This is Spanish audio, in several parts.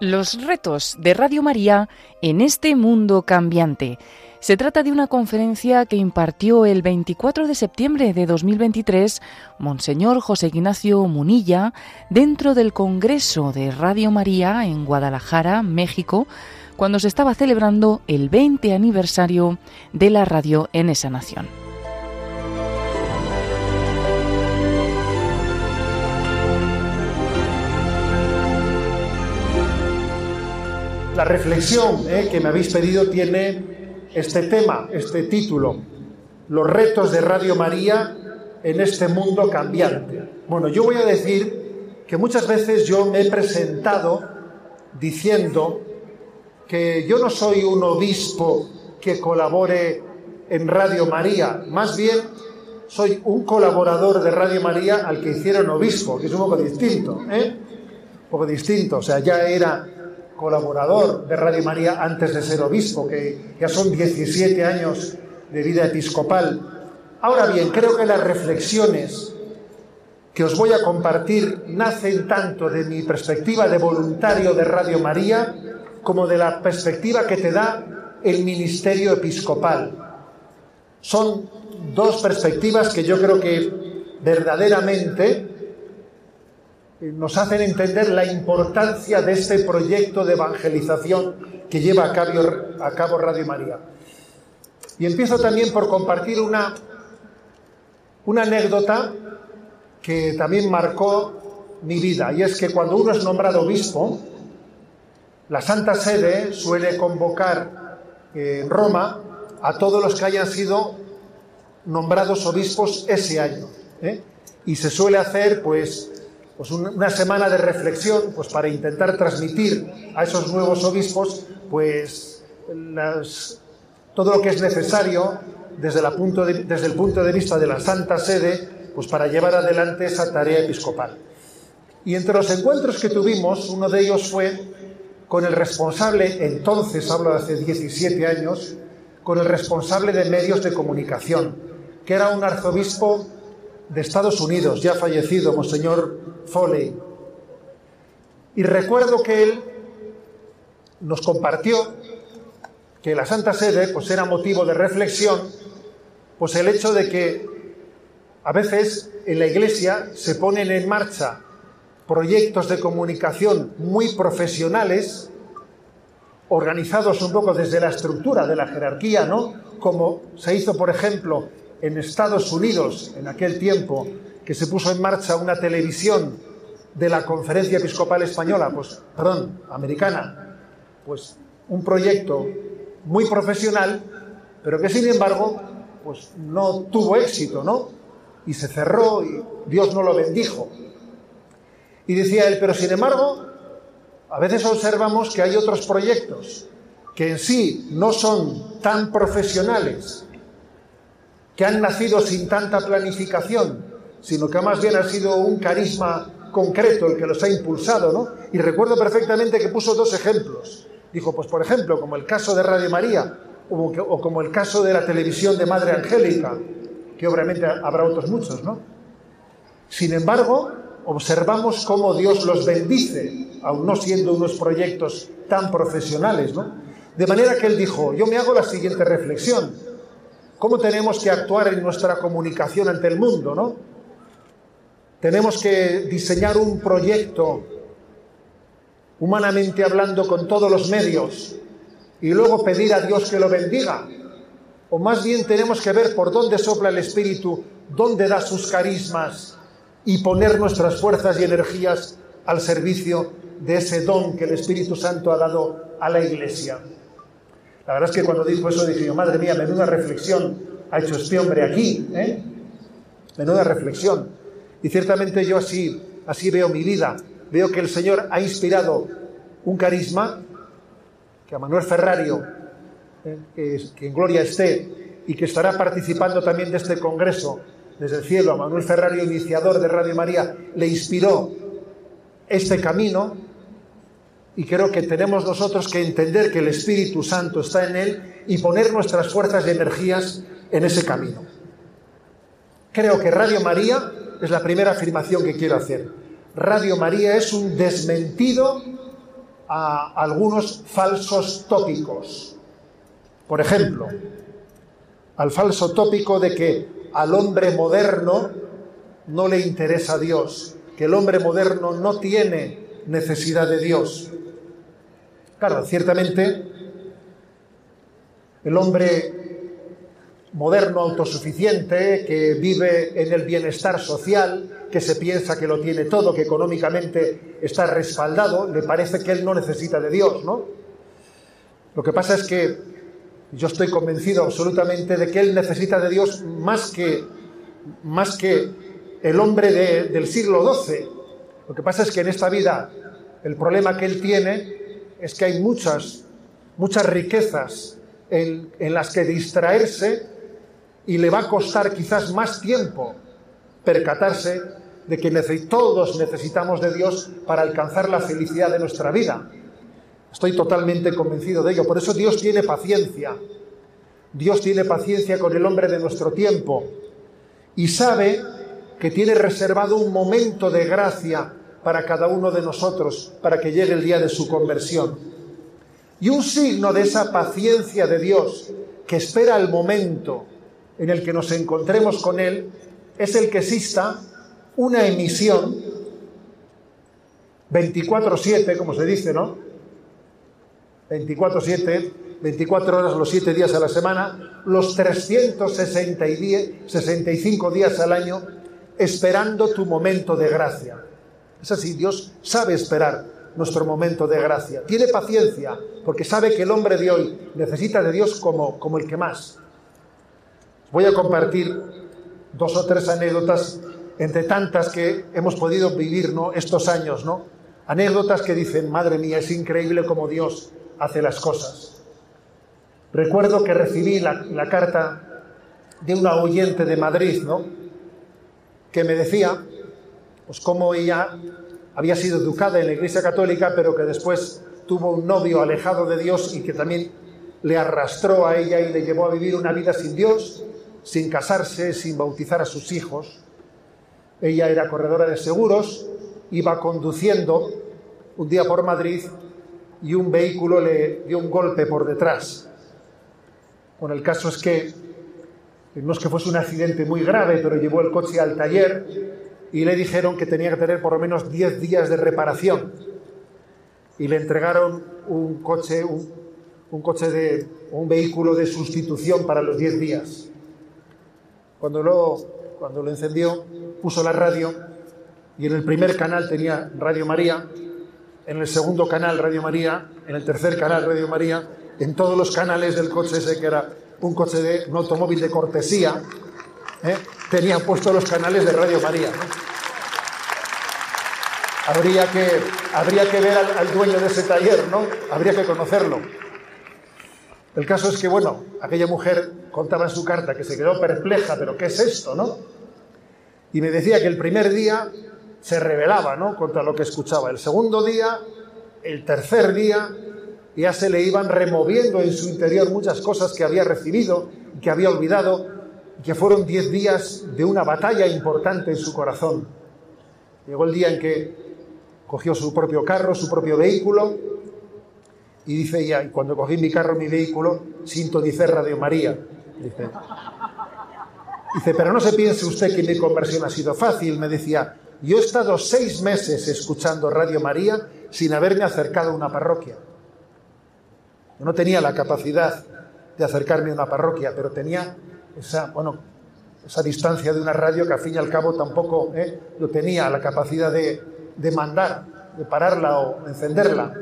Los retos de Radio María en este mundo cambiante. Se trata de una conferencia que impartió el 24 de septiembre de 2023 Monseñor José Ignacio Munilla dentro del Congreso de Radio María en Guadalajara, México, cuando se estaba celebrando el 20 aniversario de la radio en esa nación. La reflexión eh, que me habéis pedido tiene este tema, este título, los retos de Radio María en este mundo cambiante. Bueno, yo voy a decir que muchas veces yo me he presentado diciendo que yo no soy un obispo que colabore en Radio María, más bien soy un colaborador de Radio María al que hicieron obispo, que es un poco distinto, ¿eh? Un poco distinto, o sea, ya era colaborador de Radio María antes de ser obispo, que ya son 17 años de vida episcopal. Ahora bien, creo que las reflexiones que os voy a compartir nacen tanto de mi perspectiva de voluntario de Radio María como de la perspectiva que te da el ministerio episcopal. Son dos perspectivas que yo creo que verdaderamente nos hacen entender la importancia de este proyecto de evangelización que lleva a cabo, Radio María. Y empiezo también por compartir una, una anécdota que también marcó mi vida, y es que cuando uno es nombrado obispo, la Santa Sede suele convocar en Roma a todos los que hayan sido nombrados obispos ese año. ¿eh? Y se suele hacer, pues, pues una semana de reflexión pues para intentar transmitir a esos nuevos obispos pues todo lo que es necesario desde, desde el punto de vista de la Santa Sede pues para llevar adelante esa tarea episcopal. Y entre los encuentros que tuvimos, uno de ellos fue con el responsable, entonces hablo de hace 17 años, con el responsable de medios de comunicación, que era un arzobispo de Estados Unidos, ya fallecido, Monseñor Foley. Y recuerdo que él nos compartió que la Santa Sede pues era motivo de reflexión, pues el hecho de que a veces en la Iglesia se ponen en marcha proyectos de comunicación muy profesionales, organizados un poco desde la estructura de la jerarquía, ¿no? Como se hizo, por ejemplo, en Estados Unidos en aquel tiempo que se puso en marcha una televisión de la Conferencia Episcopal Española, pues, perdón, americana, pues un proyecto muy profesional, pero que sin embargo, pues no tuvo éxito, ¿no? Y se cerró y Dios no lo bendijo. Y decía él, pero sin embargo, a veces observamos que hay otros proyectos que en sí no son tan profesionales, que han nacido sin tanta planificación, sino que más bien ha sido un carisma concreto el que los ha impulsado, ¿no? Y recuerdo perfectamente que puso dos ejemplos. Dijo, pues por ejemplo, como el caso de Radio María, o, como el caso de la televisión de Madre Angélica, que obviamente habrá otros muchos, ¿no? Sin embargo, observamos cómo Dios los bendice, aun no siendo unos proyectos tan profesionales, ¿no? De manera que él dijo, yo me hago la siguiente reflexión cómo tenemos que actuar en nuestra comunicación ante el mundo, ¿no? Tenemos que diseñar un proyecto, humanamente hablando, con todos los medios y luego pedir a Dios que lo bendiga. O más bien tenemos que ver por dónde sopla el Espíritu, dónde da sus carismas y poner nuestras fuerzas y energías al servicio de ese don que el Espíritu Santo ha dado a la Iglesia. La verdad es que cuando dijo eso dije yo, madre mía, menuda reflexión ha hecho este hombre aquí, ¿eh? Menuda reflexión. Y ciertamente yo así, así veo mi vida. Veo que el Señor ha inspirado un carisma que a Manuel Ferrario, ¿eh? que, que en gloria esté, y que estará participando también de este congreso desde el cielo, a Manuel Ferrario, iniciador de Radio María, le inspiró este camino y creo que tenemos nosotros que entender que el Espíritu Santo está en él y poner nuestras fuerzas y energías en ese camino. Creo que Radio María es la primera afirmación que quiero hacer. Radio María es un desmentido a algunos falsos tópicos. Por ejemplo, al falso tópico de que al hombre moderno no le interesa Dios, que el hombre moderno no tiene necesidad de Dios. Claro, ciertamente el hombre moderno, autosuficiente, que vive en el bienestar social, que se piensa que lo tiene todo, que económicamente está respaldado, le parece que él no necesita de Dios, ¿no? Lo que pasa es que yo estoy convencido absolutamente de que él necesita de Dios más que, más que el hombre del siglo XII. Lo que pasa es que en esta vida el problema que él tiene es que hay muchas, muchas riquezas en, en las que distraerse y le va a costar quizás más tiempo percatarse de que todos necesitamos de Dios para alcanzar la felicidad de nuestra vida. Estoy totalmente convencido de ello. Por eso Dios tiene paciencia. Dios tiene paciencia con el hombre de nuestro tiempo y sabe que tiene reservado un momento de gracia para cada uno de nosotros, para que llegue el día de su conversión. Y un signo de esa paciencia de Dios que espera el momento en el que nos encontremos con Él es el que exista una emisión 24-7, como se dice, ¿no? 24-7, 24 horas los 7 días a la semana, los 365 días al año, esperando tu momento de gracia. Es así, Dios sabe esperar nuestro momento de gracia. Tiene paciencia, porque sabe que el hombre de hoy necesita de Dios como, como el que más. Voy a compartir dos o tres anécdotas entre tantas que hemos podido vivir ¿no? estos años, ¿no? Anécdotas que dicen, madre mía, es increíble cómo Dios hace las cosas. Recuerdo que recibí la, carta de una oyente de Madrid, ¿no? Que me decía, pues cómo ella había sido educada en la Iglesia Católica, pero que después tuvo un novio alejado de Dios y que también le arrastró a ella y le llevó a vivir una vida sin Dios sin casarse, sin bautizar a sus hijos. Ella era corredora de seguros, iba conduciendo un día por Madrid y un vehículo le dio un golpe por detrás. Bueno, el caso es que no es que fuese un accidente muy grave, pero llevó el coche al taller y le dijeron que tenía que tener por lo menos 10 días de reparación. Y le entregaron un coche, un, coche de un vehículo de sustitución para los 10 días. Cuando lo, cuando lo encendió, puso la radio y en el primer canal tenía Radio María, en el segundo canal Radio María, en el tercer canal Radio María, en todos los canales del coche ese que era un coche de un automóvil de cortesía, ¿eh? tenía puestos los canales de Radio María. Habría, que, habría que ver al, dueño de ese taller, ¿no? Habría que conocerlo. El caso es que, bueno, aquella mujer contaba en su carta que se quedó perpleja, pero ¿qué es esto, no? Y me decía que el primer día se rebelaba, ¿no? Contra lo que escuchaba. El segundo día, el tercer día, ya se le iban removiendo en su interior muchas cosas que había recibido y que había olvidado, que fueron diez días de una batalla importante en su corazón. Llegó el día en que cogió su propio carro, su propio vehículo, y dice ella, cuando cogí mi carro, mi vehículo, dice Radio María. Dice, dice, pero no se piense usted que mi conversión ha sido fácil. Me decía, yo he estado seis meses escuchando Radio María sin haberme acercado a una parroquia. Yo no tenía la capacidad de acercarme a una parroquia, pero tenía esa, bueno, esa distancia de una radio que al fin y al cabo tampoco ¿eh? tenía la capacidad de, de mandar, de pararla o encenderla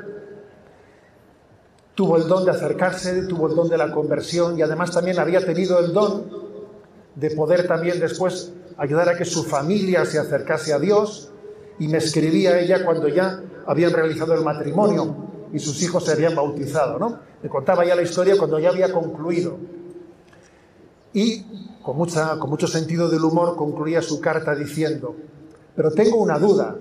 tuvo el don de acercarse, tuvo el don de la conversión y además también había tenido el don de poder también después ayudar a que su familia se acercase a Dios y me escribía ella cuando ya habían realizado el matrimonio y sus hijos se habían bautizado, ¿no? Me contaba ya la historia cuando ya había concluido. Y con, mucha, con mucho sentido del humor concluía su carta diciendo, pero tengo una duda.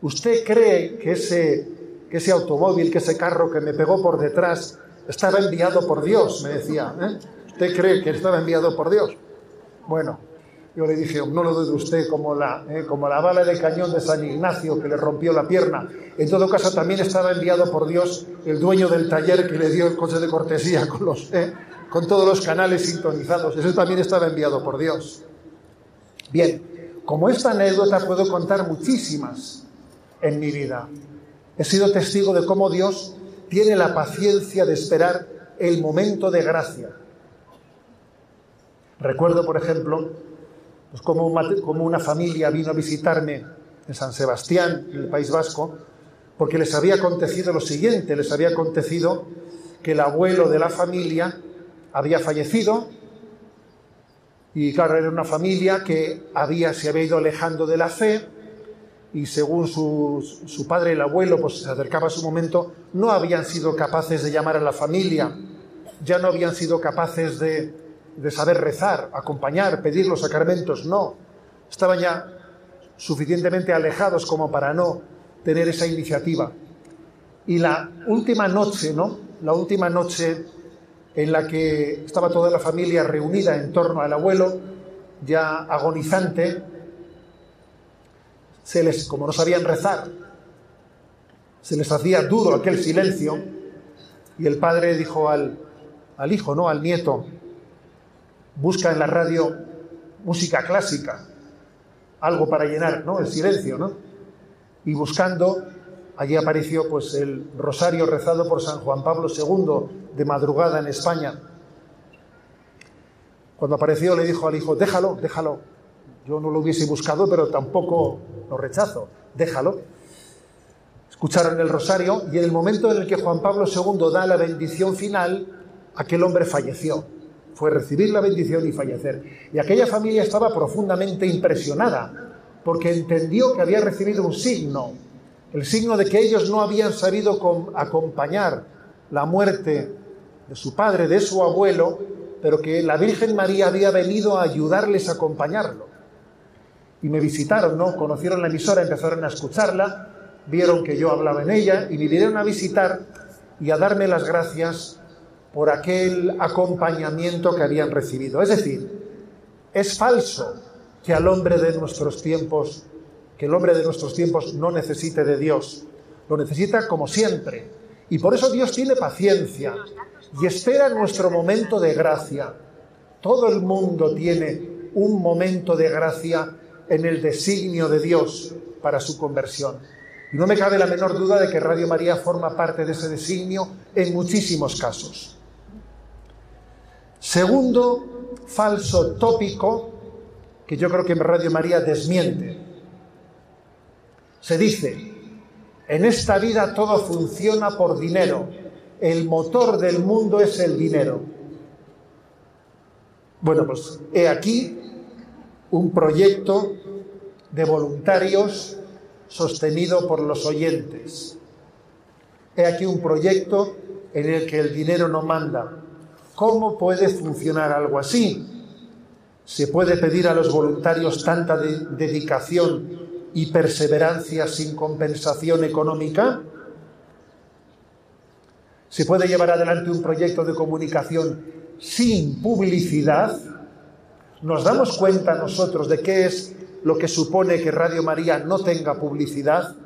¿Usted cree que ese que ese automóvil, que ese carro que me pegó por detrás estaba enviado por Dios, me decía. ¿eh? ¿Usted cree que estaba enviado por Dios? Bueno, Yo le dije, no lo dude usted, como la, eh, como la bala de cañón de San Ignacio que le rompió la pierna. En todo caso, también estaba enviado por Dios el dueño del taller que le dio el coche de cortesía con, los, eh, con todos los canales sintonizados. Eso también estaba enviado por Dios. Bien, como esta anécdota puedo contar muchísimas en mi vida. He sido testigo de cómo Dios tiene la paciencia de esperar el momento de gracia. Recuerdo, por ejemplo, pues una familia vino a visitarme en San Sebastián, en el País Vasco, porque les había acontecido lo siguiente, les había acontecido que el abuelo de la familia había fallecido y claro, era una familia que había, se había ido alejando de la fe y según su, su padre, el abuelo, pues se acercaba a su momento, no habían sido capaces de llamar a la familia, ya no habían sido capaces de, de saber rezar, acompañar, pedir los sacramentos, no. Estaban ya suficientemente alejados como para no tener esa iniciativa. Y la última noche, ¿no? La última noche en la que estaba toda la familia reunida en torno al abuelo, ya agonizante, se les, como no sabían rezar, se les hacía duro aquel silencio, y el padre dijo al, al hijo, ¿no? Al nieto, busca en la radio música clásica, algo para llenar ¿no? el silencio, ¿no? Y buscando, allí apareció pues el rosario rezado por San Juan Pablo II de madrugada en España. Cuando apareció le dijo al hijo, déjalo, déjalo. Yo no lo hubiese buscado, pero tampoco lo rechazo, déjalo. Escucharon el rosario y en el momento en el que Juan Pablo II da la bendición final, aquel hombre falleció fue recibir la bendición y fallecer. Y aquella familia estaba profundamente impresionada porque entendió que había recibido un signo, el signo de que ellos no habían sabido acompañar la muerte de su padre, de su abuelo, pero que la Virgen María había venido a ayudarles a acompañarlo. Y me visitaron, ¿no? Conocieron la emisora, empezaron a escucharla, vieron que yo hablaba en ella y me vinieron a visitar y a darme las gracias por aquel acompañamiento que habían recibido. Es decir, es falso que al hombre de nuestros tiempos, que el hombre de nuestros tiempos no necesite de Dios. Lo necesita como siempre. Y por eso Dios tiene paciencia y espera nuestro momento de gracia. Todo el mundo tiene un momento de gracia en el designio de Dios para su conversión. Y no me cabe la menor duda de que Radio María forma parte de ese designio en muchísimos casos. Segundo falso tópico que yo creo que Radio María desmiente. Se dice, en esta vida todo funciona por dinero, el motor del mundo es el dinero. Bueno, pues he aquí un proyecto de voluntarios sostenido por los oyentes. He aquí un proyecto en el que el dinero no manda, ¿Cómo puede funcionar algo así? ¿Se puede pedir a los voluntarios tanta dedicación y perseverancia sin compensación económica? ¿Se puede llevar adelante un proyecto de comunicación sin publicidad? ¿Nos damos cuenta nosotros de qué es lo que supone que Radio María no tenga publicidad?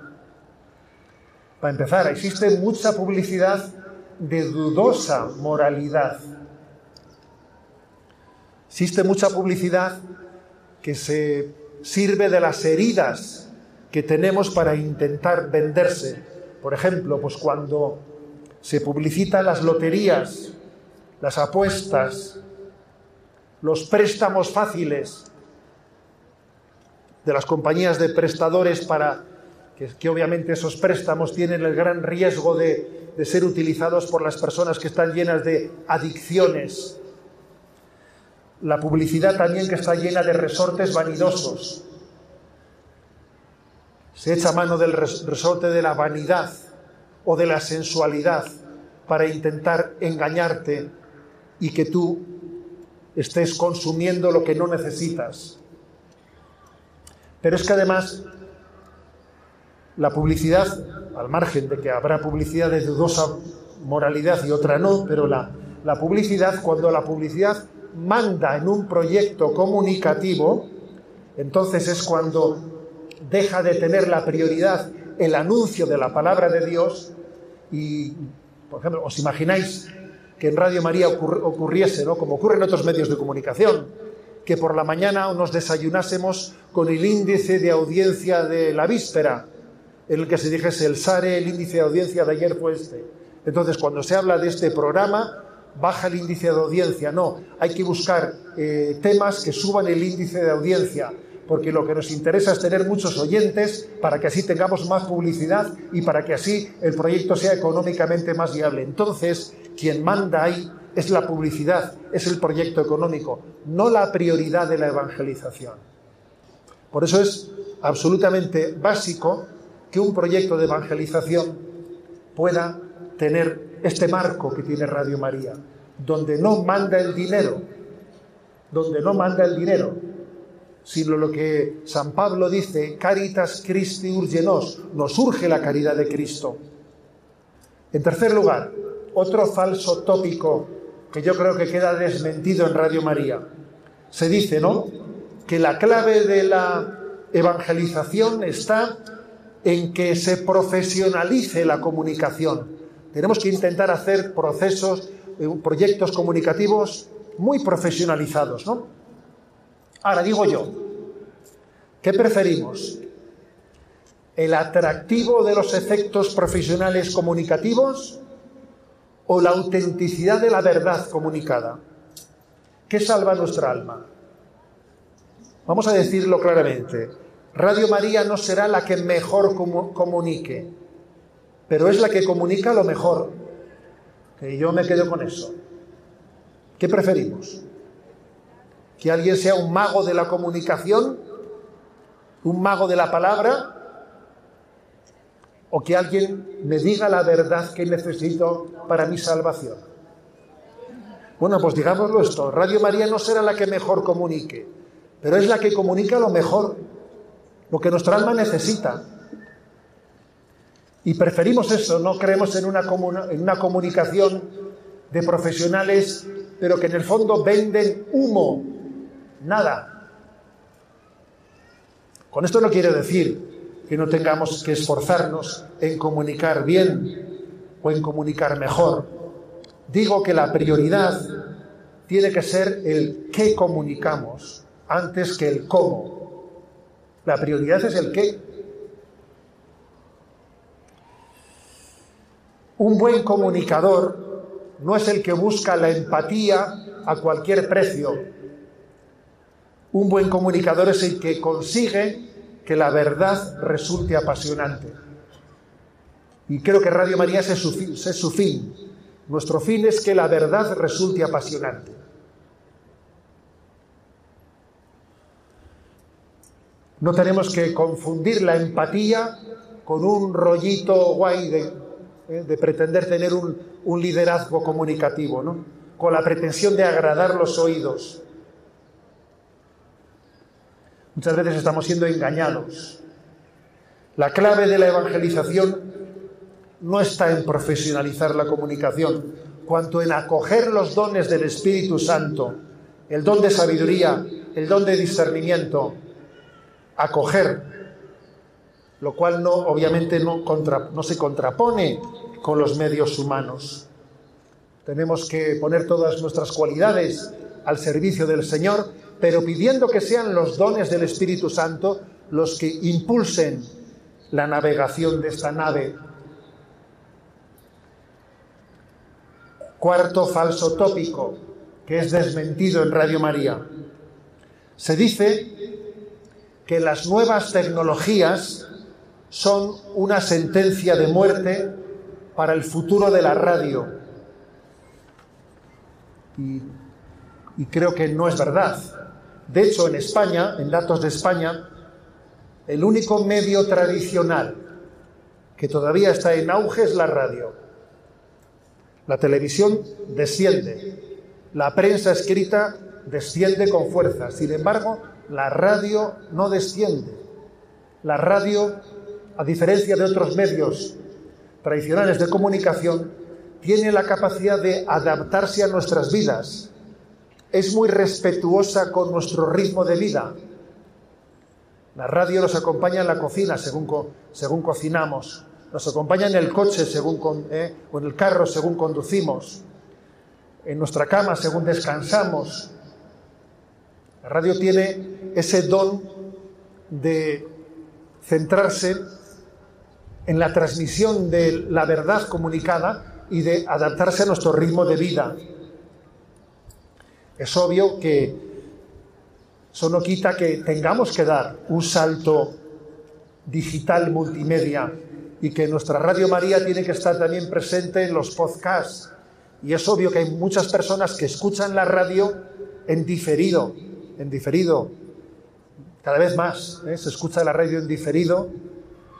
Para empezar, existe mucha publicidad de dudosa moralidad. Existe mucha publicidad que se sirve de las heridas que tenemos para intentar venderse. Por ejemplo, pues cuando se publicitan las loterías, las apuestas, los préstamos fáciles de las compañías de prestadores para que, obviamente esos préstamos tienen el gran riesgo de, de ser utilizados por las personas que están llenas de adicciones la publicidad también que está llena de resortes vanidosos. Se echa mano del resorte de la vanidad o de la sensualidad para intentar engañarte y que tú estés consumiendo lo que no necesitas. Pero es que además la publicidad, al margen de que habrá publicidad de dudosa moralidad y otra no, pero la, la publicidad, cuando la publicidad manda en un proyecto comunicativo, entonces es cuando deja de tener la prioridad el anuncio de la palabra de Dios y, por ejemplo, ¿os imagináis que en Radio María ocurriese, ¿no? como ocurre en otros medios de comunicación, que por la mañana nos desayunásemos con el índice de audiencia de la víspera, en el que se dijese el SARE, el índice de audiencia de ayer fue este. Entonces, cuando se habla de este programa, baja el índice de audiencia. No, hay que buscar eh, temas que suban el índice de audiencia porque lo que nos interesa es tener muchos oyentes para que así tengamos más publicidad y para que así el proyecto sea económicamente más viable. Entonces, quien manda ahí es la publicidad, es el proyecto económico, no la prioridad de la evangelización. Por eso es absolutamente básico que un proyecto de evangelización pueda tener este marco que tiene Radio María, donde no manda el dinero, donde no manda el dinero, sino lo que San Pablo dice, Caritas Christi urgenos, nos urge la caridad de Cristo. En tercer lugar, otro falso tópico que yo creo que queda desmentido en Radio María. Se dice, ¿no?, que la clave de la evangelización está en que se profesionalice la comunicación. Tenemos que intentar hacer procesos, eh, proyectos comunicativos muy profesionalizados, ¿no? Ahora digo yo, ¿qué preferimos? ¿El atractivo de los efectos profesionales comunicativos o la autenticidad de la verdad comunicada? ¿Qué salva nuestra alma? Vamos a decirlo claramente. Radio María no será la que mejor comunique, pero es la que comunica lo mejor. Que yo me quedo con eso. ¿Qué preferimos? que alguien sea un mago de la comunicación, un mago de la palabra, o que alguien me diga la verdad que necesito para mi salvación. Bueno, pues digámoslo esto, Radio María no será la que mejor comunique, pero es la que comunica lo mejor, lo que nuestra alma necesita. Y preferimos eso, no creemos en una, en una comunicación de profesionales, pero que en el fondo venden humo nada. Con esto no quiero decir que no tengamos que esforzarnos en comunicar bien o en comunicar mejor. Digo que la prioridad tiene que ser el qué comunicamos antes que el cómo. La prioridad es el qué. Un buen comunicador no es el que busca la empatía a cualquier precio, un buen comunicador es el que consigue que la verdad resulte apasionante. Y creo que Radio María es su, fin. Nuestro fin es que la verdad resulte apasionante. No tenemos que confundir la empatía con un rollito guay de, eh, pretender tener un, un liderazgo comunicativo, ¿no? con la pretensión de agradar los oídos. Muchas veces estamos siendo engañados. La clave de la evangelización no está en profesionalizar la comunicación, cuanto en acoger los dones del Espíritu Santo, el don de sabiduría, el don de discernimiento, acoger, lo cual no, obviamente no, no se contrapone con los medios humanos. Tenemos que poner todas nuestras cualidades al servicio del Señor pero pidiendo que sean los dones del Espíritu Santo los que impulsen la navegación de esta nave. Cuarto falso tópico que es desmentido en Radio María. Se dice que las nuevas tecnologías son una sentencia de muerte para el futuro de la radio. Y, creo que no es verdad. De hecho, en España, en datos de España, el único medio tradicional que todavía está en auge es la radio. La televisión desciende, la prensa escrita desciende con fuerza. Sin embargo, la radio no desciende. La radio, a diferencia de otros medios tradicionales de comunicación, tiene la capacidad de adaptarse a nuestras vidas, es muy respetuosa con nuestro ritmo de vida. La radio nos acompaña en la cocina según, según cocinamos, nos acompaña en el coche según, eh, o en el carro según conducimos, en nuestra cama según descansamos. La radio tiene ese don de centrarse en la transmisión de la verdad comunicada y de adaptarse a nuestro ritmo de vida. Es obvio que eso no quita que tengamos que dar un salto digital multimedia y que nuestra Radio María tiene que estar también presente en los podcasts. Y es obvio que hay muchas personas que escuchan la radio en diferido, en diferido. Cada vez más ¿eh? se escucha la radio en diferido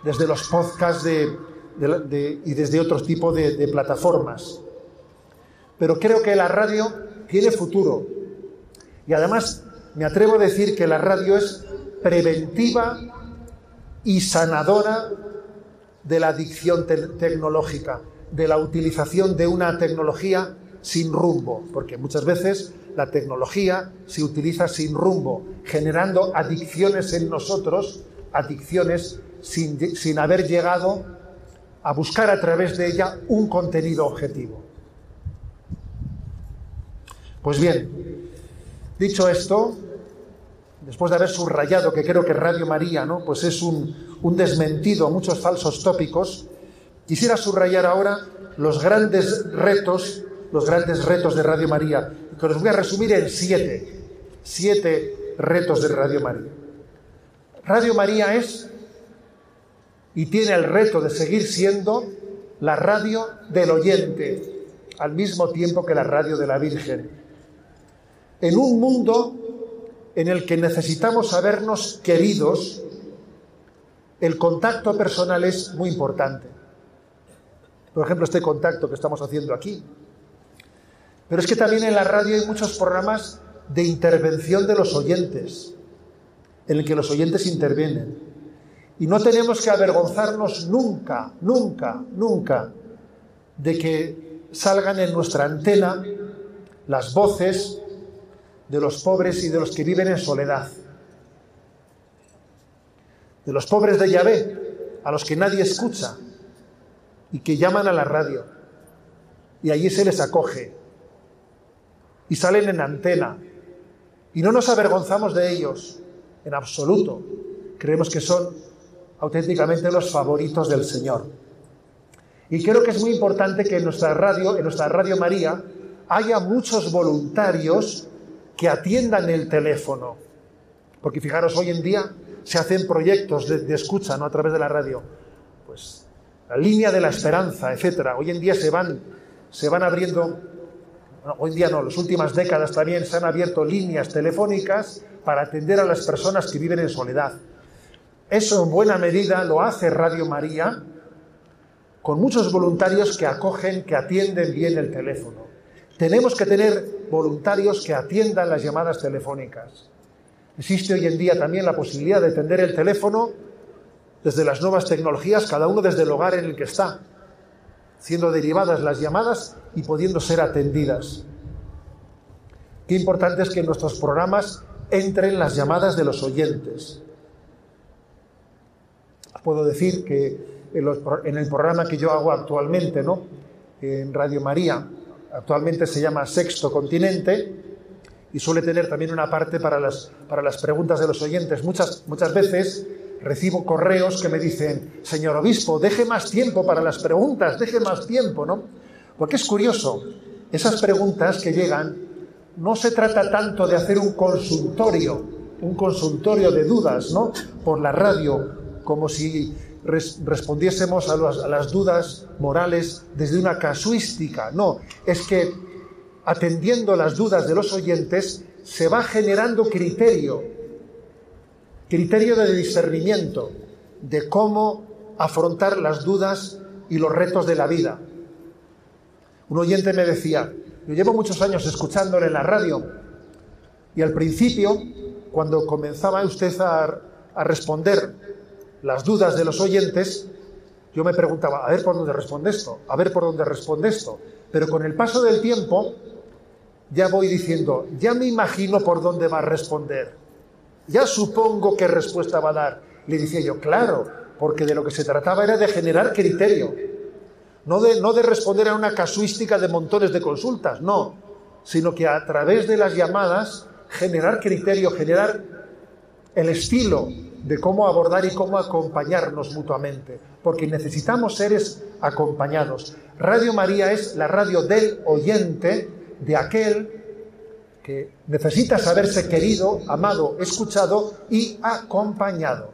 desde los podcasts y desde otro tipo de plataformas. Pero creo que la radio tiene futuro. Y además me atrevo a decir que la radio es preventiva y sanadora de la adicción tecnológica, de la utilización de una tecnología sin rumbo, porque muchas veces la tecnología se utiliza sin rumbo, generando adicciones en nosotros, adicciones sin, sin haber llegado a buscar a través de ella un contenido objetivo. Pues bien, dicho esto, después de haber subrayado que creo que Radio María ¿no? pues es un, un desmentido a muchos falsos tópicos, quisiera subrayar ahora los grandes retos, los grandes retos de Radio María, que los voy a resumir en siete, siete retos de Radio María. Radio María es y tiene el reto de seguir siendo la radio del oyente, al mismo tiempo que la radio de la Virgen en un mundo en el que necesitamos sabernos queridos, el contacto personal es muy importante. Por ejemplo, este contacto que estamos haciendo aquí. Pero es que también en la radio hay muchos programas de intervención de los oyentes, en el que los oyentes intervienen. Y no tenemos que avergonzarnos nunca, nunca, nunca de que salgan en nuestra antena las voces de los pobres y de los que viven en soledad. De los pobres de Yahvé, a los que nadie escucha y que llaman a la radio. Y allí se les acoge. Y salen en antena. Y no nos avergonzamos de ellos, en absoluto. Creemos que son auténticamente los favoritos del Señor. Y creo que es muy importante que en nuestra radio, en nuestra Radio María, haya muchos voluntarios que atiendan el teléfono. Porque fijaros, hoy en día se hacen proyectos de, escucha ¿no? a través de la radio. Pues la línea de la esperanza, etcétera. Hoy en día se van, se van abriendo, hoy en día no, las últimas décadas también se han abierto líneas telefónicas para atender a las personas que viven en soledad. Eso en buena medida lo hace Radio María con muchos voluntarios que acogen, que atienden bien el teléfono. Tenemos que tener voluntarios que atiendan las llamadas telefónicas. Existe hoy en día también la posibilidad de atender el teléfono desde las nuevas tecnologías, cada uno desde el hogar en el que está, siendo derivadas las llamadas y pudiendo ser atendidas. Qué importante es que en nuestros programas entren las llamadas de los oyentes. Puedo decir que en, el programa que yo hago actualmente, ¿no? En Radio María, actualmente se llama Sexto Continente y suele tener también una parte para las, para las preguntas de los oyentes. Muchas, muchas veces recibo correos que me dicen, señor obispo, deje más tiempo para las preguntas, deje más tiempo, ¿no? Porque es curioso, esas preguntas que llegan, no se trata tanto de hacer un consultorio, un consultorio de dudas, ¿no? Por la radio, como si respondiésemos a, las dudas morales desde una casuística. No, es que atendiendo las dudas de los oyentes se va generando criterio, criterio de discernimiento de cómo afrontar las dudas y los retos de la vida. Un oyente me decía, yo llevo muchos años escuchándole en la radio y al principio, cuando comenzaba usted a, a responder las dudas de los oyentes, yo me preguntaba, a ver por dónde responde esto, a ver por dónde responde esto. Pero con el paso del tiempo ya voy diciendo, ya me imagino por dónde va a responder. Ya supongo qué respuesta va a dar. Le decía yo, claro, porque de lo que se trataba era de generar criterio, no de, no de responder a una casuística de montones de consultas, no, sino que a través de las llamadas generar criterio, generar el estilo de cómo abordar y cómo acompañarnos mutuamente, porque necesitamos seres acompañados. Radio María es la radio del oyente, de aquel que necesita saberse querido, amado, escuchado y acompañado.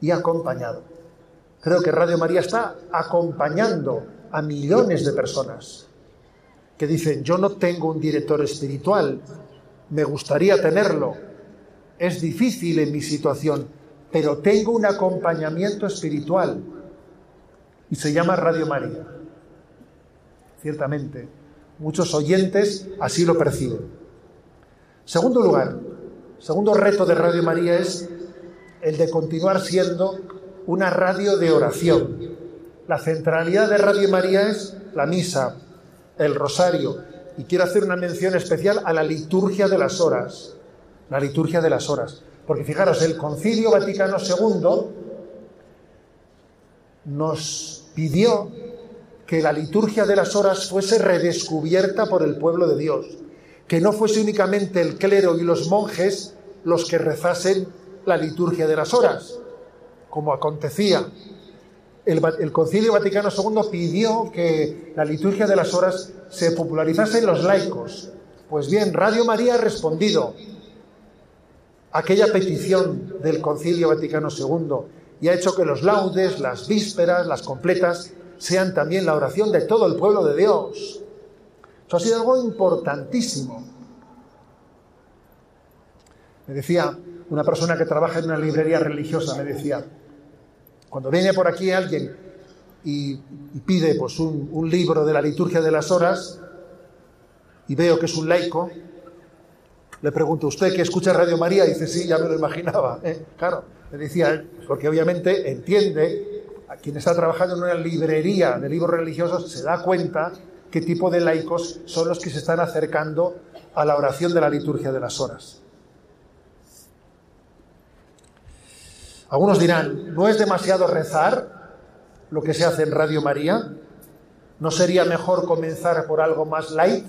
Y acompañado. Creo que Radio María está acompañando a millones de personas que dicen, yo no tengo un director espiritual, me gustaría tenerlo, es difícil en mi situación, pero tengo un acompañamiento espiritual y se llama Radio María. Ciertamente, muchos oyentes así lo perciben. Segundo lugar, segundo reto de Radio María es el de continuar siendo una radio de oración. La centralidad de Radio María es la misa, el rosario, y quiero hacer una mención especial a la liturgia de las horas la liturgia de las horas. Porque fijaros, el Concilio Vaticano II nos pidió que la liturgia de las horas fuese redescubierta por el pueblo de Dios, que no fuese únicamente el clero y los monjes los que rezasen la liturgia de las horas, como acontecía. El, Concilio Vaticano II pidió que la liturgia de las horas se popularizase en los laicos. Pues bien, Radio María ha respondido aquella petición del Concilio Vaticano II y ha hecho que los laudes, las vísperas, las completas, sean también la oración de todo el pueblo de Dios. Eso ha sido algo importantísimo. Me decía una persona que trabaja en una librería religiosa, me decía, cuando viene por aquí alguien y, pide pues, un, un libro de la liturgia de las horas, y veo que es un laico, le pregunto, ¿usted que escucha Radio María? dice, sí, ya me lo imaginaba. ¿eh? Claro, le decía, porque obviamente entiende, a quien está trabajando en una librería de libros religiosos se da cuenta qué tipo de laicos son los que se están acercando a la oración de la liturgia de las horas. Algunos dirán, ¿no es demasiado rezar lo que se hace en Radio María? ¿No sería mejor comenzar por algo más light?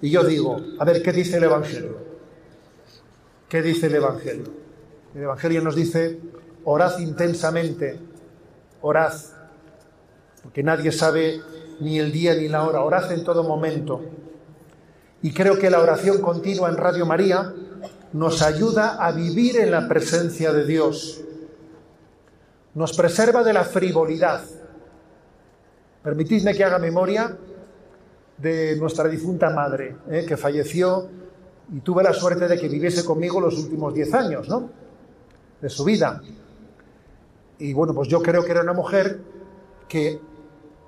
Y yo digo, a ver, ¿qué dice el Evangelio? ¿Qué dice el Evangelio? El Evangelio nos dice, orad intensamente, orad, porque nadie sabe ni el día ni la hora, orad en todo momento. Y creo que la oración continua en Radio María nos ayuda a vivir en la presencia de Dios, nos preserva de la frivolidad. Permitidme que haga memoria de nuestra difunta madre, ¿eh? que falleció y tuve la suerte de que viviese conmigo los últimos diez años, ¿no? De su vida. Y bueno, pues yo creo que era una mujer que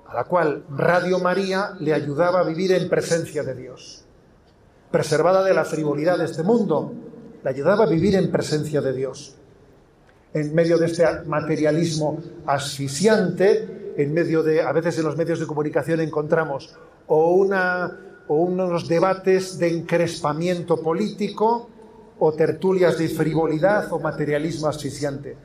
a la cual Radio María le ayudaba a vivir en presencia de Dios. Preservada de la frivolidad de este mundo, le ayudaba a vivir en presencia de Dios. En medio de este materialismo asfixiante, en medio de, a veces en los medios de comunicación encontramos o, una, o unos debates de encrespamiento político o tertulias de frivolidad o materialismo asfixiante.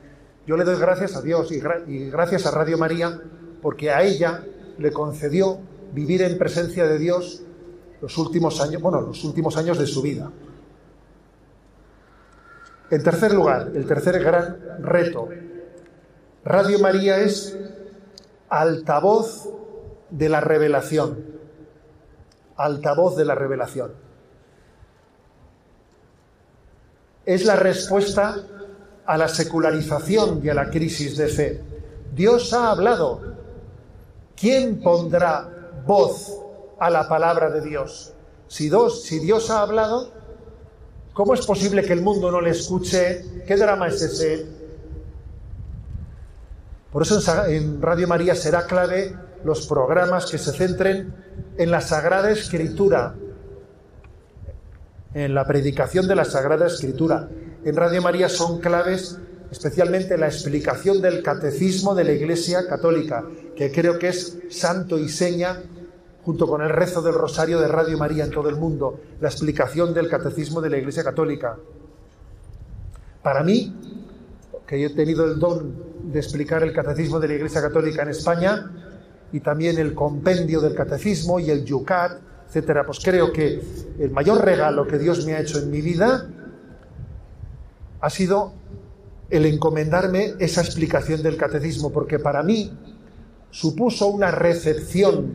Yo le doy gracias a Dios y, y gracias a Radio María porque a ella le concedió vivir en presencia de Dios los últimos años, bueno, los últimos años de su vida. En tercer lugar, el tercer gran reto. Radio María es altavoz de la revelación altavoz de la revelación. Es la respuesta a la secularización y a la crisis de fe. Dios ha hablado. ¿Quién pondrá voz a la palabra de Dios? Si, si Dios ha hablado, ¿cómo es posible que el mundo no le escuche? ¿Qué drama es ese? Por eso en Radio María será clave los programas que se centren en la Sagrada Escritura, en la predicación de la Sagrada Escritura. En Radio María son claves especialmente la explicación del catecismo de la Iglesia Católica, que creo que es santo y seña junto con el rezo del rosario de Radio María en todo el mundo, la explicación del catecismo de la Iglesia Católica. Para mí, que he tenido el don de explicar el catecismo de la Iglesia Católica en España y también el compendio del catecismo y el yucat, etcétera, pues creo que el mayor regalo que Dios me ha hecho en mi vida ha sido el encomendarme esa explicación del catecismo, porque para mí supuso una recepción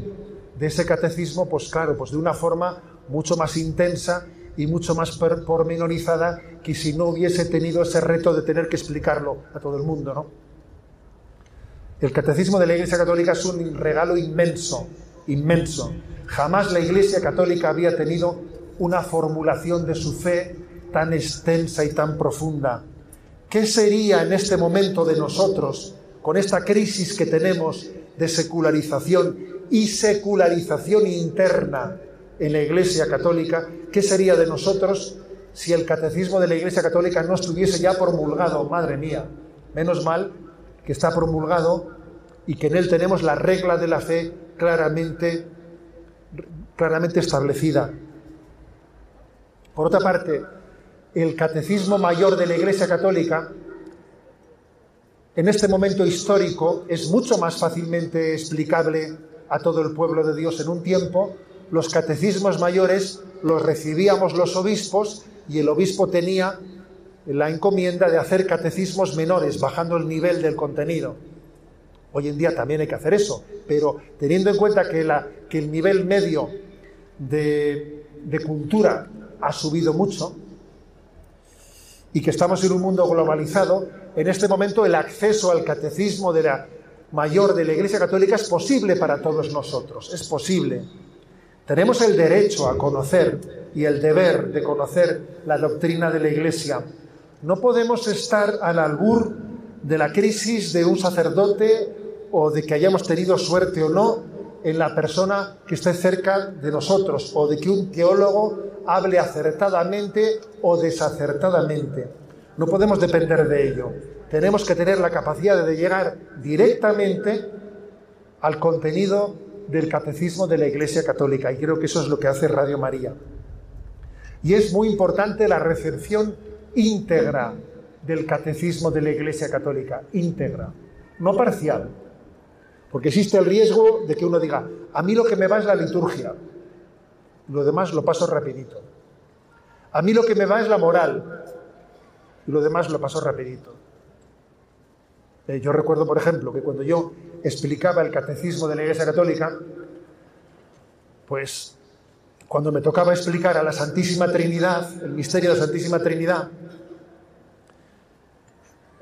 de ese catecismo, pues claro, pues de una forma mucho más intensa y mucho más pormenorizada que si no hubiese tenido ese reto de tener que explicarlo a todo el mundo, ¿no? El catecismo de la Iglesia Católica es un regalo inmenso, inmenso. Jamás la Iglesia Católica había tenido una formulación de su fe tan extensa y tan profunda. ¿Qué sería en este momento de nosotros, con esta crisis que tenemos de secularización y secularización interna en la Iglesia Católica, qué sería de nosotros si el catecismo de la Iglesia Católica no estuviese ya promulgado? Madre mía, menos mal que está promulgado y que en él tenemos la regla de la fe claramente, claramente establecida. Por otra parte, el catecismo mayor de la Iglesia Católica, en este momento histórico, es mucho más fácilmente explicable a todo el pueblo de Dios en un tiempo. Los catecismos mayores los recibíamos los obispos y el obispo tenía la encomienda de hacer catecismos menores, bajando el nivel del contenido. Hoy en día también hay que hacer eso, pero teniendo en cuenta que, el nivel medio de, de cultura ha subido mucho, y que estamos en un mundo globalizado, en este momento el acceso al catecismo de la mayor de la Iglesia Católica es posible para todos nosotros, es posible. Tenemos el derecho a conocer y el deber de conocer la doctrina de la Iglesia. No podemos estar al albur de la crisis de un sacerdote o de que hayamos tenido suerte o no en la persona que esté cerca de nosotros o de que un teólogo hable acertadamente o desacertadamente. No podemos depender de ello. Tenemos que tener la capacidad de llegar directamente al contenido del catecismo de la Iglesia Católica y creo que eso es lo que hace Radio María. Y es muy importante la recepción íntegra del catecismo de la Iglesia Católica, íntegra, no parcial, porque existe el riesgo de que uno diga, a mí lo que me va es la liturgia, lo demás lo paso rapidito. A mí lo que me va es la moral y lo demás lo paso rapidito. Eh, yo recuerdo, por ejemplo, que cuando yo explicaba el catecismo de la Iglesia Católica, pues cuando me tocaba explicar a la Santísima Trinidad, el misterio de la Santísima Trinidad,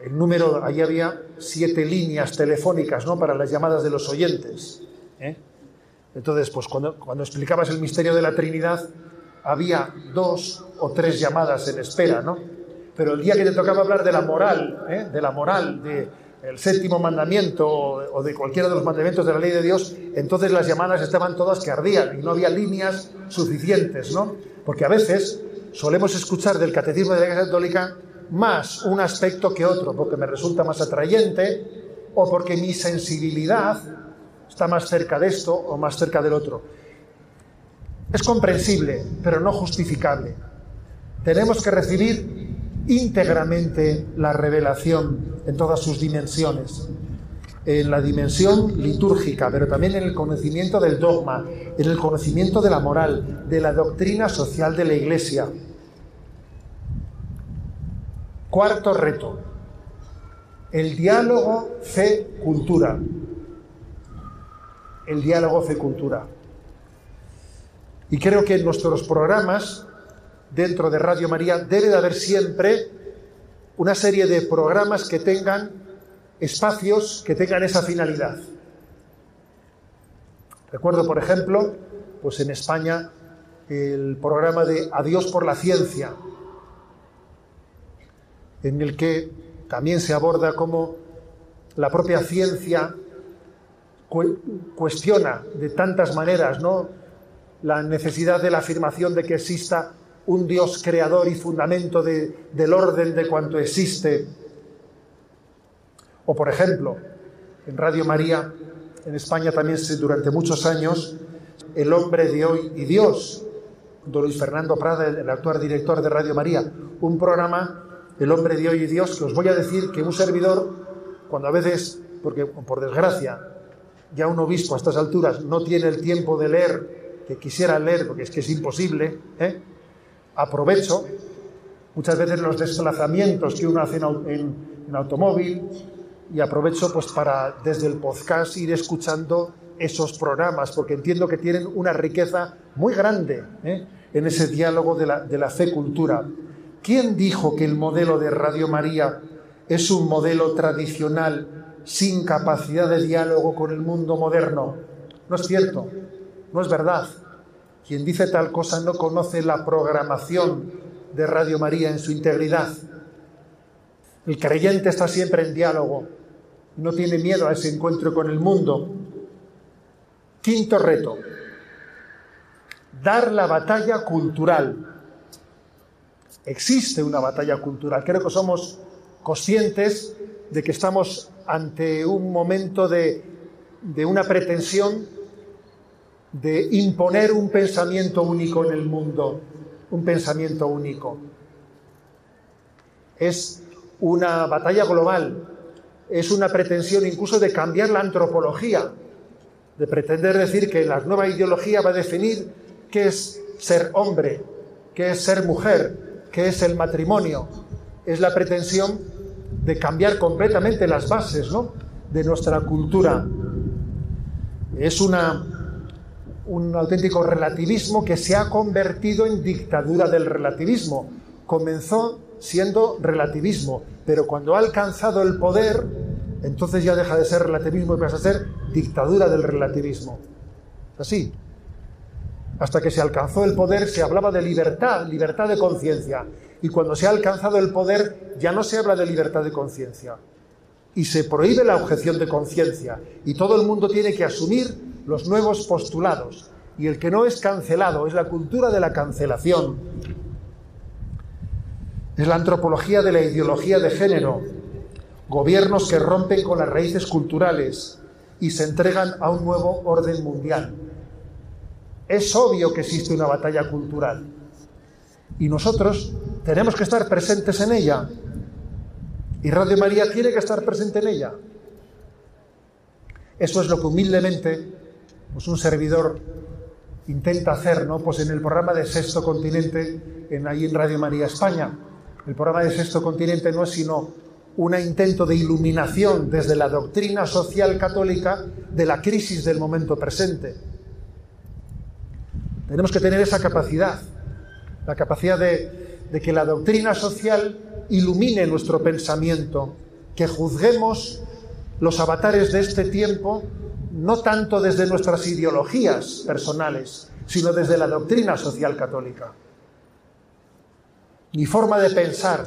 el número, ahí había siete líneas telefónicas ¿no? para las llamadas de los oyentes. ¿eh? Entonces, pues cuando, explicabas el misterio de la Trinidad, había dos o tres llamadas en espera, ¿no? Pero el día que te tocaba hablar de la moral, ¿eh? de la moral, del séptimo mandamiento o de cualquiera de los mandamientos de la ley de Dios, entonces las llamadas estaban todas que ardían y no había líneas suficientes, ¿no? Porque a veces solemos escuchar del catecismo de la Iglesia Católica más un aspecto que otro, porque me resulta más atrayente o porque mi sensibilidad está más cerca de esto o más cerca del otro. Es comprensible, pero no justificable. Tenemos que recibir íntegramente la revelación en todas sus dimensiones, en la dimensión litúrgica, pero también en el conocimiento del dogma, en el conocimiento de la moral, de la doctrina social de la Iglesia. Cuarto reto, el diálogo fe-cultura el diálogo fe-cultura. Y creo que en nuestros programas, dentro de Radio María, debe de haber siempre una serie de programas que tengan espacios que tengan esa finalidad. Recuerdo, por ejemplo, pues en España el programa de Adiós por la ciencia, en el que también se aborda cómo la propia ciencia cuestiona de tantas maneras ¿no? la necesidad de la afirmación de que exista un Dios creador y fundamento del orden de cuanto existe. O, por ejemplo, en Radio María, en España también durante muchos años, El hombre de hoy y Dios, don Luis Fernando Prada, el actual director de Radio María, un programa el hombre de hoy y Dios, que os voy a decir que un servidor, cuando a veces, porque por desgracia, ya un obispo a estas alturas no tiene el tiempo de leer que quisiera leer, porque es que es imposible, ¿eh? Aprovecho muchas veces los desplazamientos que uno hace en, automóvil y aprovecho pues para desde el podcast ir escuchando esos programas, porque entiendo que tienen una riqueza muy grande ¿eh? en ese diálogo de la, de la fe-cultura. ¿Quién dijo que el modelo de Radio María es un modelo tradicional sin capacidad de diálogo con el mundo moderno? No es cierto, no es verdad. Quien dice tal cosa no conoce la programación de Radio María en su integridad. El creyente está siempre en diálogo, no tiene miedo a ese encuentro con el mundo. Quinto reto, dar la batalla cultural. Existe una batalla cultural. Creo que somos conscientes de que estamos ante un momento de, de una pretensión de imponer un pensamiento único en el mundo, un pensamiento único. Es una batalla global, es una pretensión incluso de cambiar la antropología, de pretender decir que la nueva ideología va a definir qué es ser hombre, qué es ser mujer, qué es el matrimonio. Es la pretensión de cambiar completamente las bases ¿no? de nuestra cultura. Es una, un auténtico relativismo que se ha convertido en dictadura del relativismo. Comenzó siendo relativismo, pero cuando ha alcanzado el poder, entonces ya deja de ser relativismo y pasa a ser dictadura del relativismo. Así. Hasta que se alcanzó el poder se hablaba de libertad, libertad de conciencia. Y cuando se ha alcanzado el poder ya no se habla de libertad de conciencia. Y se prohíbe la objeción de conciencia. Y todo el mundo tiene que asumir los nuevos postulados. Y el que no es cancelado es la cultura de la cancelación. Es la antropología de la ideología de género. Gobiernos que rompen con las raíces culturales y se entregan a un nuevo orden mundial. Es obvio que existe una batalla cultural y nosotros tenemos que estar presentes en ella. Y Radio María tiene que estar presente en ella. Eso es lo que humildemente pues un servidor intenta hacer, ¿no? Pues en el programa de Sexto Continente, en, ahí en Radio María España. El programa de Sexto Continente no es sino un intento de iluminación desde la doctrina social católica de la crisis del momento presente. Tenemos que tener esa capacidad, la capacidad de, de que la doctrina social ilumine nuestro pensamiento, que juzguemos los avatares de este tiempo no tanto desde nuestras ideologías personales, sino desde la doctrina social católica. Mi forma de pensar,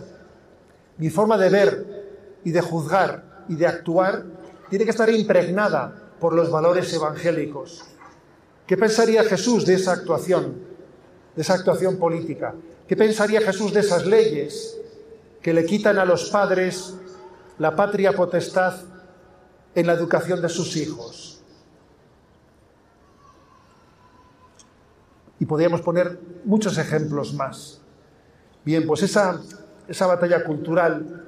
mi forma de ver y de juzgar y de actuar tiene que estar impregnada por los valores evangélicos. ¿Qué pensaría Jesús de esa actuación, de esa actuación política? ¿Qué pensaría Jesús de esas leyes que le quitan a los padres la patria potestad en la educación de sus hijos? Y podríamos poner muchos ejemplos más. Bien, pues esa, esa batalla cultural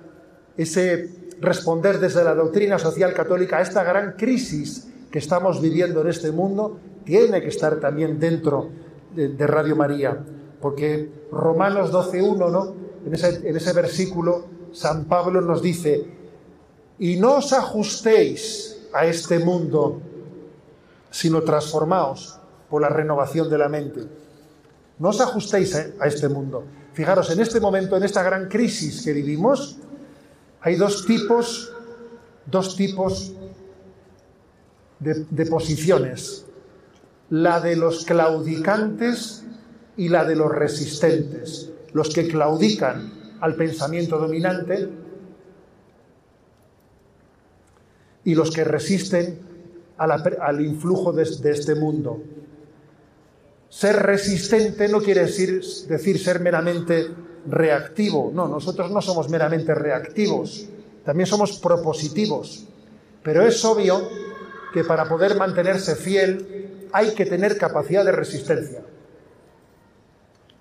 ese responder desde la doctrina social católica a esta gran crisis que estamos viviendo en este mundo, tiene que estar también dentro de, Radio María. Porque Romanos 12.1, ¿no? En ese, en ese versículo, San Pablo nos dice, y no os ajustéis a este mundo, sino transformaos la renovación de la mente. No os ajustéis a este mundo. Fijaros, en este momento, en esta gran crisis que vivimos, hay dos tipos, dos tipos de, posiciones, la de los claudicantes y la de los resistentes, los que claudican al pensamiento dominante y los que resisten al influjo de, este mundo. Ser resistente no quiere decir, decir ser meramente reactivo. No, nosotros no somos meramente reactivos, también somos propositivos. Pero es obvio que para poder mantenerse fiel hay que tener capacidad de resistencia.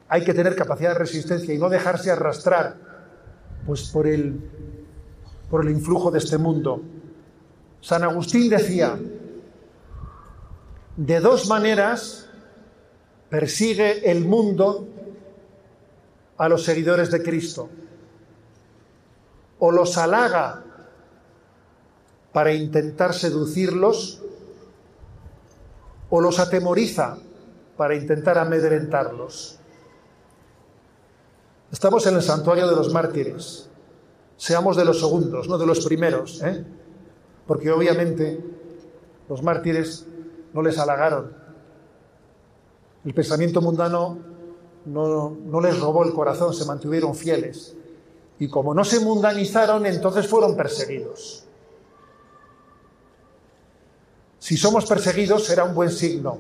Hay que tener capacidad de resistencia y no dejarse arrastrar Pues por el, por el influjo de este mundo. San Agustín decía, de dos maneras persigue el mundo a los seguidores de Cristo. O los halaga para intentar seducirlos, o los atemoriza para intentar amedrentarlos. Estamos en el santuario de los mártires. Seamos de los segundos, no de los primeros, ¿eh? porque obviamente los mártires no les halagaron. El pensamiento mundano no, les robó el corazón, se mantuvieron fieles. Y como no se mundanizaron, entonces fueron perseguidos. Si somos perseguidos será un buen signo.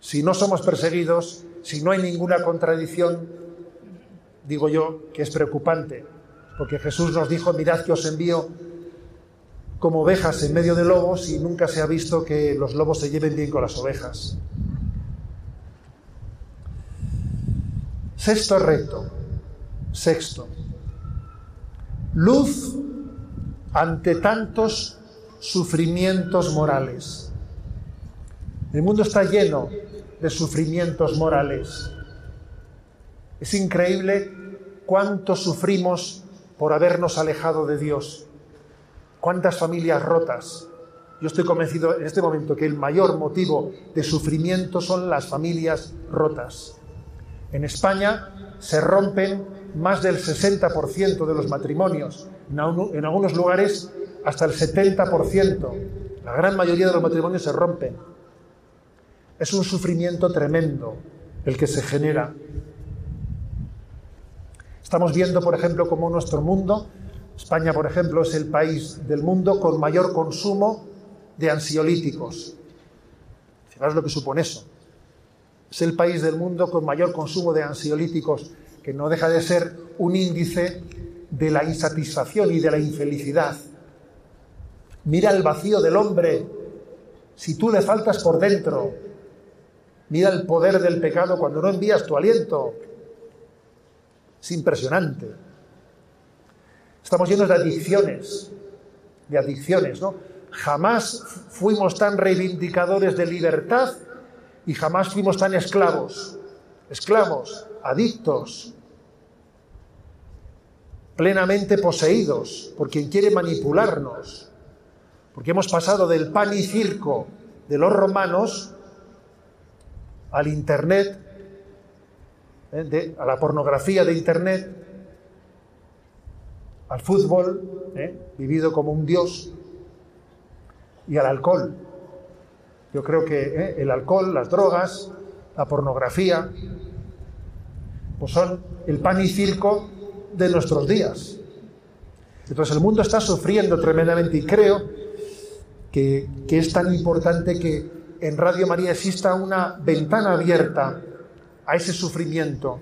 Si no somos perseguidos, si no hay ninguna contradicción, digo yo que es preocupante, porque Jesús nos dijo, mirad que os envío como ovejas en medio de lobos y nunca se ha visto que los lobos se lleven bien con las ovejas. Sexto reto. Sexto. Luz ante tantos sufrimientos morales. El mundo está lleno de sufrimientos morales. Es increíble cuánto sufrimos por habernos alejado de Dios. Cuántas familias rotas. Yo estoy convencido en este momento que el mayor motivo de sufrimiento son las familias rotas. En España se rompen más del 60% de los matrimonios. En algunos lugares hasta el 70%. La gran mayoría de los matrimonios se rompen. Es un sufrimiento tremendo el que se genera. Estamos viendo, por ejemplo, cómo nuestro mundo, España, por ejemplo, es el país del mundo con mayor consumo de ansiolíticos. Fijaos lo que supone eso. Es el país del mundo con mayor consumo de ansiolíticos, que no deja de ser un índice de la insatisfacción y de la infelicidad. Mira el vacío del hombre si tú le faltas por dentro. Mira el poder del pecado cuando no envías tu aliento. Es impresionante. Estamos llenos de adicciones, de adicciones, ¿no? Jamás fuimos tan reivindicadores de libertad y jamás fuimos tan esclavos, esclavos, adictos, plenamente poseídos por quien quiere manipularnos porque hemos pasado del pan y circo de los romanos al Internet, ¿eh? a la pornografía de Internet, al fútbol, ¿eh? vivido como un dios, y al alcohol. Yo creo que ¿eh? el alcohol, las drogas, la pornografía, pues son el pan y circo de nuestros días. Entonces el mundo está sufriendo tremendamente y creo que, es tan importante que en Radio María exista una ventana abierta a ese sufrimiento,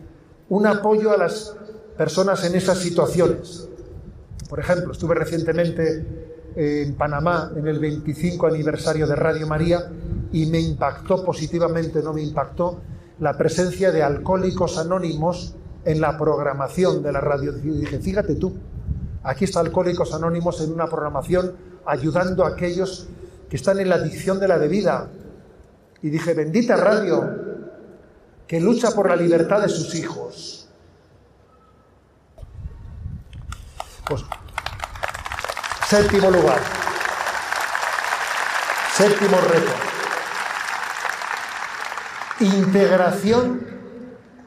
un apoyo a las personas en esas situaciones. Por ejemplo, estuve recientemente en Panamá en el 25 aniversario de Radio María y me impactó positivamente, no me impactó, la presencia de alcohólicos anónimos en la programación de la radio. Y dije, fíjate tú, aquí está Alcohólicos Anónimos en una programación ayudando a aquellos que están en la adicción de la bebida. Y dije, bendita radio, que lucha por la libertad de sus hijos. Pues, séptimo lugar. Séptimo reto. Integración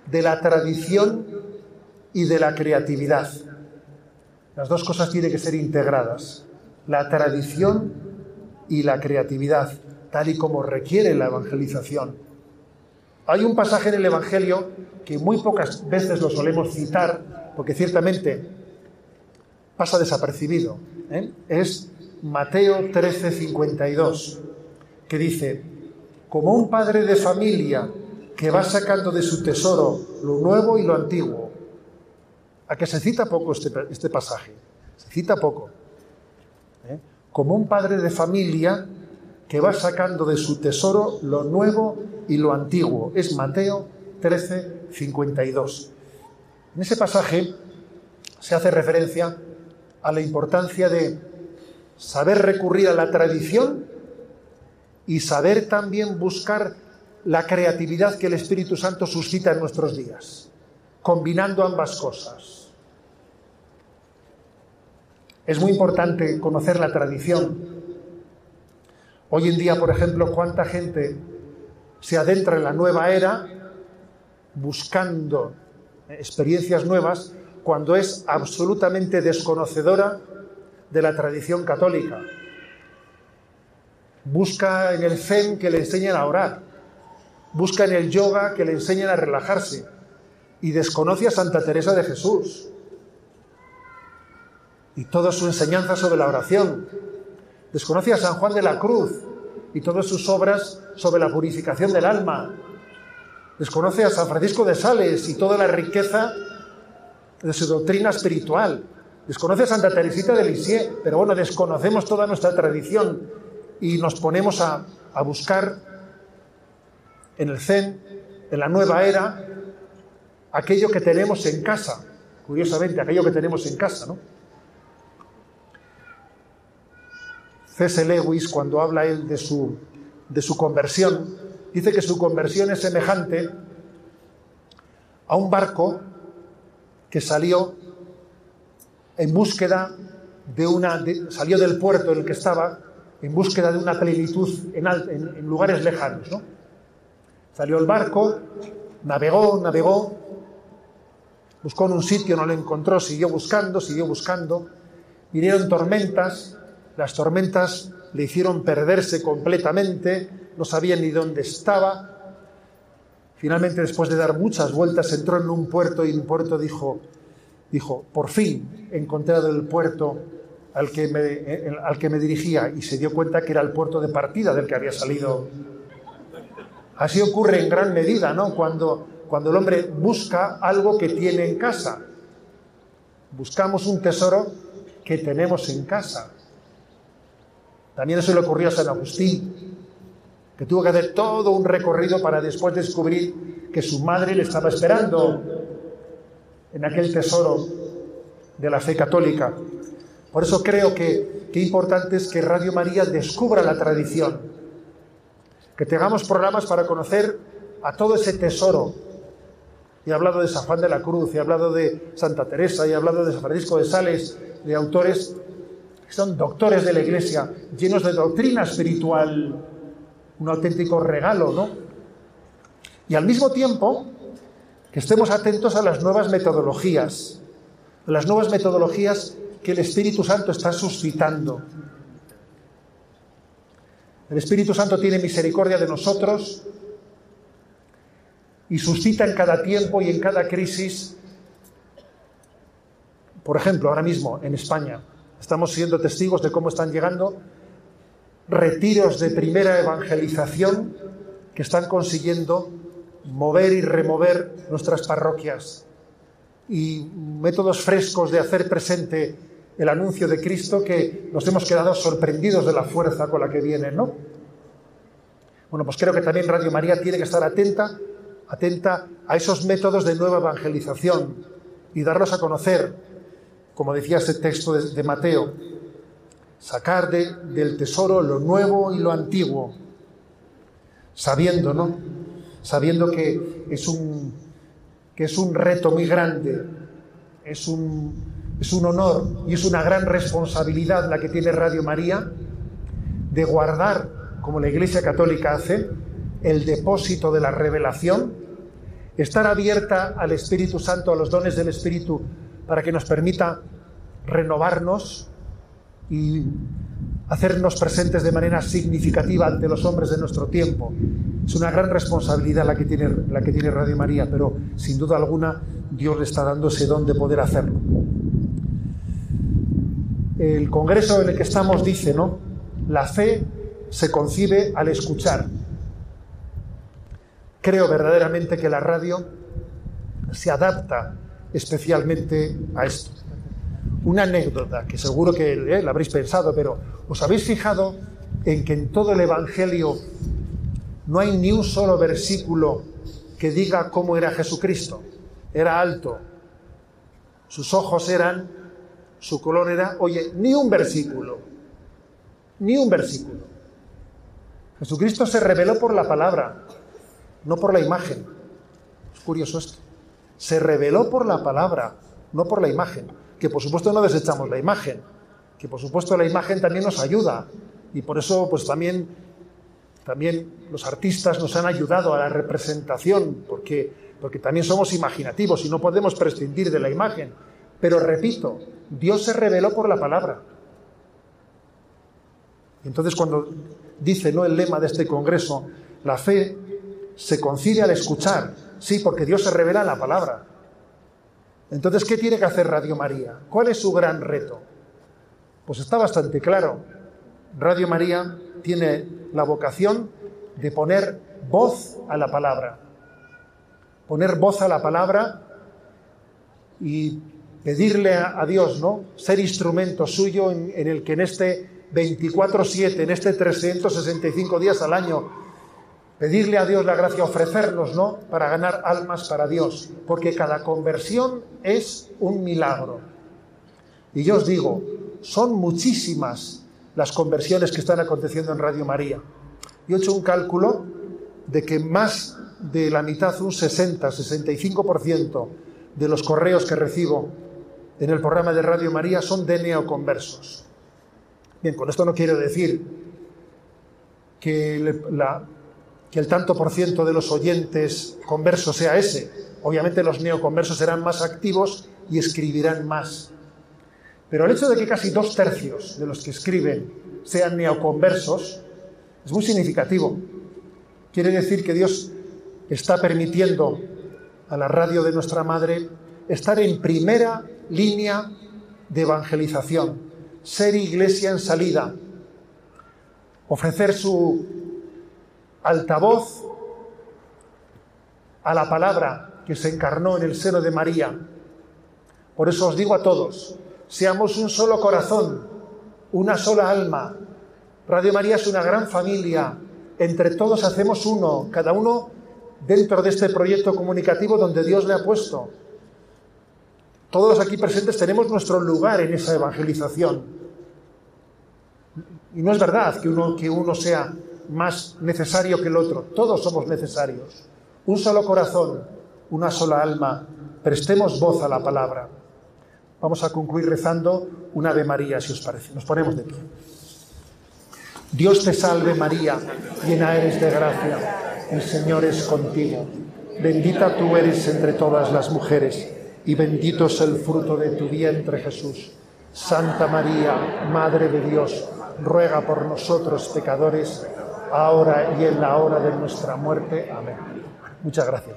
de la tradición y de la creatividad. Las dos cosas tienen que ser integradas la tradición y la creatividad, tal y como requiere la evangelización. Hay un pasaje en el Evangelio que muy pocas veces lo solemos citar, porque ciertamente pasa desapercibido. ¿eh? Es Mateo 13, 52, que dice, como un padre de familia que va sacando de su tesoro lo nuevo y lo antiguo. A que se cita poco este, este pasaje, se cita poco como un padre de familia que va sacando de su tesoro lo nuevo y lo antiguo. Es Mateo 13, 52. En ese pasaje se hace referencia a la importancia de saber recurrir a la tradición y saber también buscar la creatividad que el Espíritu Santo suscita en nuestros días, combinando ambas cosas. Es muy importante conocer la tradición. Hoy en día, por ejemplo, cuánta gente se adentra en la nueva era buscando experiencias nuevas cuando es absolutamente desconocedora de la tradición católica. Busca en el zen que le enseñen a orar, busca en el yoga que le enseñen a relajarse y desconoce a Santa Teresa de Jesús y toda su enseñanza sobre la oración. Desconoce a San Juan de la Cruz y todas sus obras sobre la purificación del alma. Desconoce a San Francisco de Sales y toda la riqueza de su doctrina espiritual. Desconoce a Santa Teresita de Lisieux, pero bueno, desconocemos toda nuestra tradición y nos ponemos a, a buscar en el Zen, en la nueva era, aquello que tenemos en casa. Curiosamente, aquello que tenemos en casa, ¿no? C.S. Lewis, cuando habla él de su, de su conversión, dice que su conversión es semejante a un barco que salió en búsqueda de una, salió del puerto en el que estaba en búsqueda de una plenitud en, lugares lejanos. ¿no? Salió el barco, navegó, navegó, buscó en un sitio, no lo encontró, siguió buscando, siguió buscando, vinieron tormentas, las tormentas le hicieron perderse completamente, no sabía ni dónde estaba. Finalmente, después de dar muchas vueltas, entró en un puerto y en un puerto dijo, dijo, por fin he encontrado el puerto al que, me, al que me dirigía y se dio cuenta que era el puerto de partida del que había salido. Así ocurre en gran medida, ¿no? Cuando, cuando el hombre busca algo que tiene en casa. Buscamos un tesoro que tenemos en casa. También eso le ocurrió a San Agustín, que tuvo que hacer todo un recorrido para después descubrir que su madre le estaba esperando en aquel tesoro de la fe católica. Por eso creo que qué importante es que Radio María descubra la tradición, que tengamos programas para conocer a todo ese tesoro. He hablado de San Juan de la Cruz, he hablado de Santa Teresa, he hablado de San Francisco de Sales, de autores son doctores de la Iglesia, llenos de doctrina espiritual, un auténtico regalo, ¿no? Y al mismo tiempo, que estemos atentos a las nuevas metodologías, a las nuevas metodologías que el Espíritu Santo está suscitando. El Espíritu Santo tiene misericordia de nosotros y suscita en cada tiempo y en cada crisis, por ejemplo, ahora mismo en España, Estamos siendo testigos de cómo están llegando retiros de primera evangelización que están consiguiendo mover y remover nuestras parroquias y métodos frescos de hacer presente el anuncio de Cristo que nos hemos quedado sorprendidos de la fuerza con la que viene, ¿no? Bueno, pues creo que también Radio María tiene que estar atenta, atenta a esos métodos de nueva evangelización y darlos a conocer como decía ese texto de, Mateo, sacar del tesoro lo nuevo y lo antiguo, sabiendo, ¿no? Sabiendo que es un, que es un reto muy grande, es un, es un honor y es una gran responsabilidad la que tiene Radio María de guardar, como la Iglesia Católica hace, el depósito de la revelación, estar abierta al Espíritu Santo, a los dones del Espíritu para que nos permita renovarnos y hacernos presentes de manera significativa ante los hombres de nuestro tiempo. Es una gran responsabilidad la que tiene, la que tiene Radio María, pero sin duda alguna Dios le está dando ese don de poder hacerlo. El congreso en el que estamos dice, ¿no? La fe se concibe al escuchar. Creo verdaderamente que la radio se adapta especialmente a esto. Una anécdota que seguro que eh, la habréis pensado, pero ¿os habéis fijado en que en todo el Evangelio no hay ni un solo versículo que diga cómo era Jesucristo? Era alto, sus ojos eran, su color era, oye, ni un versículo, ni un versículo. Jesucristo se reveló por la palabra, no por la imagen. Es curioso esto. Se reveló por la palabra, no por la imagen. Que por supuesto no desechamos la imagen, que por supuesto la imagen también nos ayuda. Y por eso pues también, también los artistas nos han ayudado a la representación, porque, porque también somos imaginativos y no podemos prescindir de la imagen. Pero repito, Dios se reveló por la palabra. Entonces cuando dice ¿no? el lema de este congreso, la fe se concilia al escuchar, sí, porque Dios se revela en la palabra. Entonces, ¿qué tiene que hacer Radio María? ¿Cuál es su gran reto? Pues está bastante claro. Radio María tiene la vocación de poner voz a la palabra. Poner voz a la palabra y pedirle a, Dios, ¿no? Ser instrumento suyo en, el que en este 24-7, en este 365 días al año pedirle a Dios la gracia, ofrecernos, ¿no? Para ganar almas para Dios, porque cada conversión es un milagro. Y yo os digo, son muchísimas las conversiones que están aconteciendo en Radio María. Yo he hecho un cálculo de que más de la mitad, un 60, 65% de los correos que recibo en el programa de Radio María son de neoconversos. Bien, con esto no quiero decir que la, que el tanto por ciento de los oyentes conversos sea ese. Obviamente los neoconversos serán más activos y escribirán más. Pero el hecho de que casi dos tercios de los que escriben sean neoconversos es muy significativo. Quiere decir que Dios está permitiendo a la radio de nuestra madre estar en primera línea de evangelización, ser iglesia en salida, ofrecer su altavoz a la palabra que se encarnó en el seno de María. Por eso os digo a todos, seamos un solo corazón, una sola alma. Radio María es una gran familia, entre todos hacemos uno, cada uno dentro de este proyecto comunicativo donde Dios le ha puesto. Todos los aquí presentes tenemos nuestro lugar en esa evangelización. Y no es verdad que uno, que uno sea más necesario que el otro. Todos somos necesarios. Un solo corazón, una sola alma. Prestemos voz a la palabra. Vamos a concluir rezando una Ave María, si os parece. Nos ponemos de pie. Dios te salve María, llena eres de gracia. El Señor es contigo. Bendita tú eres entre todas las mujeres y bendito es el fruto de tu vientre Jesús. Santa María, Madre de Dios, ruega por nosotros pecadores ahora y en la hora de nuestra muerte. Amén. Muchas gracias.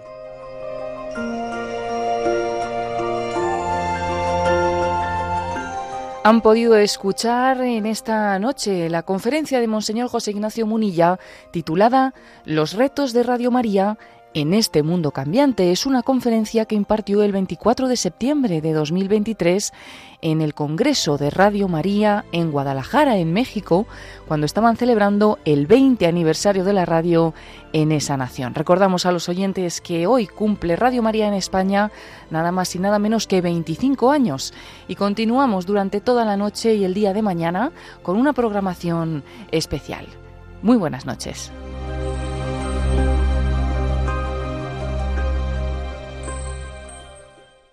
Han podido escuchar en esta noche la conferencia de Monseñor José Ignacio Munilla titulada Los retos de Radio María en este mundo cambiante. Es una conferencia que impartió el 24 de septiembre de 2023 en el Congreso de Radio María en Guadalajara, en México, cuando estaban celebrando el 20 aniversario de la radio en esa nación. Recordamos a los oyentes que hoy cumple Radio María en España nada más y nada menos que 25 años y continuamos durante toda la noche y el día de mañana con una programación especial. Muy buenas noches.